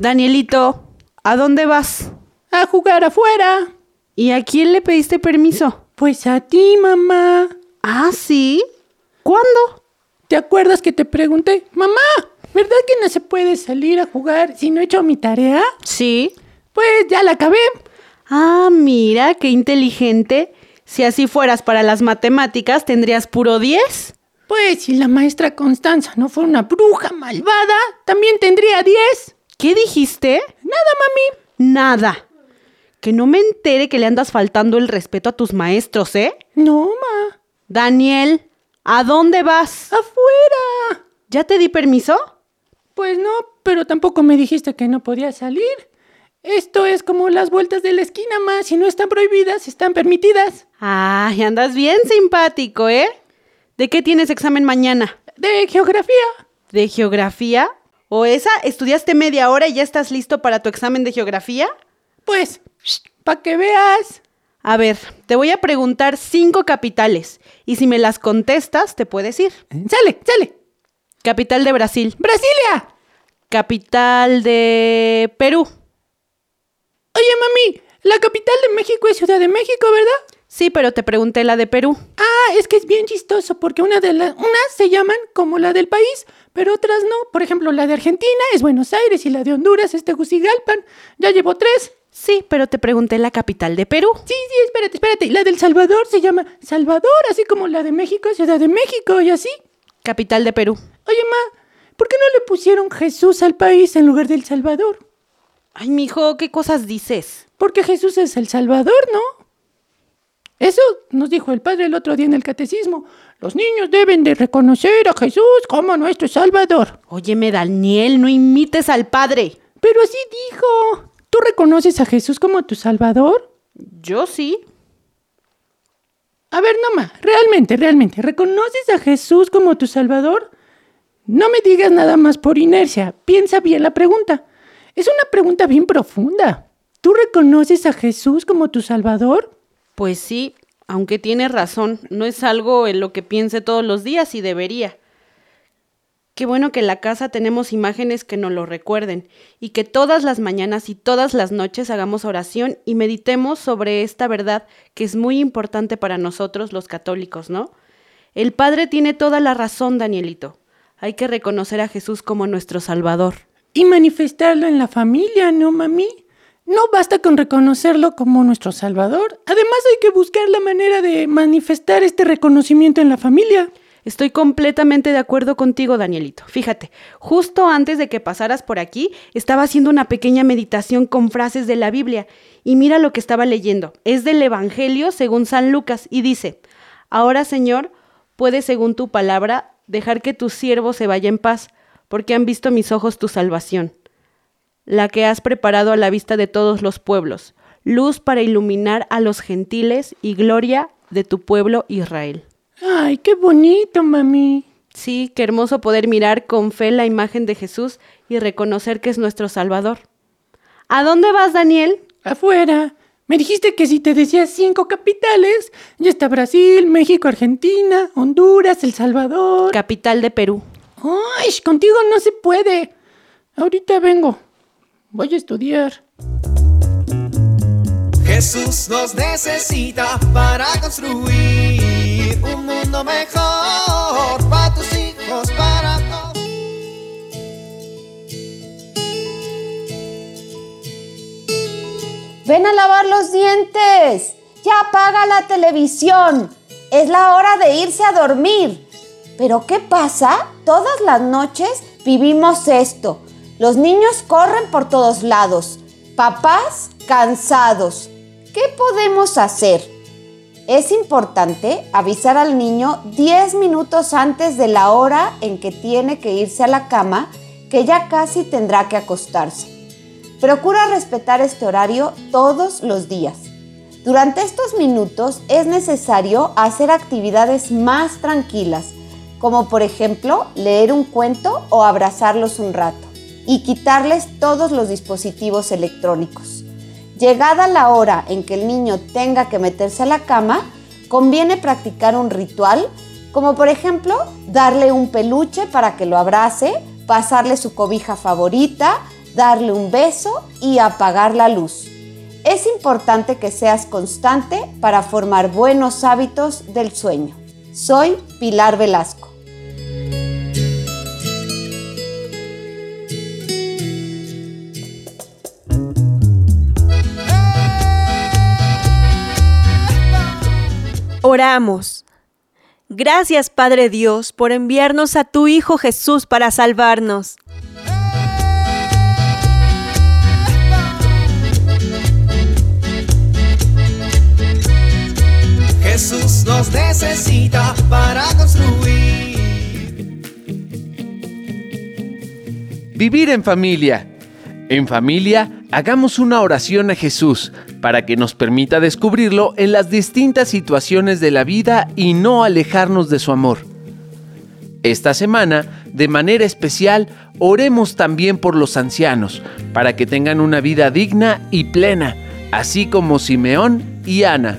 Danielito, ¿a dónde vas? A jugar afuera. ¿Y a quién le pediste permiso? Pues a ti, mamá. Ah, sí. ¿Cuándo? ¿Te acuerdas que te pregunté, mamá, ¿verdad que no se puede salir a jugar si no he hecho mi tarea? Sí. Pues ya la acabé. Ah, mira, qué inteligente. Si así fueras para las matemáticas, tendrías puro 10. Pues si la maestra Constanza no fuera una bruja malvada, también tendría 10. ¿Qué dijiste? Nada, mami. Nada. Que no me entere que le andas faltando el respeto a tus maestros, ¿eh? No, ma. Daniel, ¿a dónde vas? Afuera. ¿Ya te di permiso? Pues no, pero tampoco me dijiste que no podía salir. Esto es como las vueltas de la esquina, ma. Si no están prohibidas, están permitidas. Ay, andas bien simpático, ¿eh? ¿De qué tienes examen mañana? De geografía. ¿De geografía? ¿O esa? ¿Estudiaste media hora y ya estás listo para tu examen de geografía? Pues, para que veas. A ver, te voy a preguntar cinco capitales y si me las contestas, te puedes ir. Sale, sale. Capital de Brasil. Brasilia. Capital de Perú. Oye, mami, la capital de México es Ciudad de México, ¿verdad? Sí, pero te pregunté la de Perú. Es que es bien chistoso porque una de las unas se llaman como la del país, pero otras no. Por ejemplo, la de Argentina es Buenos Aires y la de Honduras es Tegucigalpan. Ya llevo tres. Sí, pero te pregunté la capital de Perú. Sí, sí, espérate, espérate. La del Salvador se llama Salvador, así como la de México es Ciudad de México y así. Capital de Perú. Oye, ma, ¿por qué no le pusieron Jesús al país en lugar del Salvador? Ay, mijo, ¿qué cosas dices? Porque Jesús es el Salvador, ¿no? Eso nos dijo el padre el otro día en el catecismo. Los niños deben de reconocer a Jesús como nuestro Salvador. Óyeme, Daniel, no imites al padre. Pero así dijo. ¿Tú reconoces a Jesús como tu Salvador? Yo sí. A ver, Noma, realmente, realmente, ¿reconoces a Jesús como tu Salvador? No me digas nada más por inercia. Piensa bien la pregunta. Es una pregunta bien profunda. ¿Tú reconoces a Jesús como tu Salvador? Pues sí, aunque tienes razón, no es algo en lo que piense todos los días y debería. Qué bueno que en la casa tenemos imágenes que nos lo recuerden y que todas las mañanas y todas las noches hagamos oración y meditemos sobre esta verdad que es muy importante para nosotros los católicos, ¿no? El Padre tiene toda la razón, Danielito. Hay que reconocer a Jesús como nuestro Salvador. Y manifestarlo en la familia, ¿no, mami? No basta con reconocerlo como nuestro Salvador. Además hay que buscar la manera de manifestar este reconocimiento en la familia. Estoy completamente de acuerdo contigo, Danielito. Fíjate, justo antes de que pasaras por aquí, estaba haciendo una pequeña meditación con frases de la Biblia. Y mira lo que estaba leyendo. Es del Evangelio según San Lucas y dice, Ahora, Señor, puedes, según tu palabra, dejar que tu siervo se vaya en paz, porque han visto mis ojos tu salvación, la que has preparado a la vista de todos los pueblos, luz para iluminar a los gentiles y gloria de tu pueblo Israel. Ay, qué bonito, mami. Sí, qué hermoso poder mirar con fe la imagen de Jesús y reconocer que es nuestro Salvador. ¿A dónde vas, Daniel? Afuera. Me dijiste que si te decía cinco capitales, ya está Brasil, México, Argentina, Honduras, El Salvador. Capital de Perú. Ay, contigo no se puede. Ahorita vengo. Voy a estudiar. Jesús nos necesita para construir un mundo mejor para tus hijos, para todos. Ven a lavar los dientes. Ya apaga la televisión. Es la hora de irse a dormir. Pero ¿qué pasa? Todas las noches vivimos esto. Los niños corren por todos lados. Papás cansados. ¿Qué podemos hacer? Es importante avisar al niño 10 minutos antes de la hora en que tiene que irse a la cama, que ya casi tendrá que acostarse. Procura respetar este horario todos los días. Durante estos minutos es necesario hacer actividades más tranquilas, como por ejemplo leer un cuento o abrazarlos un rato, y quitarles todos los dispositivos electrónicos. Llegada la hora en que el niño tenga que meterse a la cama, conviene practicar un ritual, como por ejemplo darle un peluche para que lo abrace, pasarle su cobija favorita, darle un beso y apagar la luz. Es importante que seas constante para formar buenos hábitos del sueño. Soy Pilar Velasco. Oramos. Gracias Padre Dios por enviarnos a tu Hijo Jesús para salvarnos. Jesús nos necesita para construir. Vivir en familia. En familia, hagamos una oración a Jesús para que nos permita descubrirlo en las distintas situaciones de la vida y no alejarnos de su amor. Esta semana, de manera especial, oremos también por los ancianos, para que tengan una vida digna y plena, así como Simeón y Ana.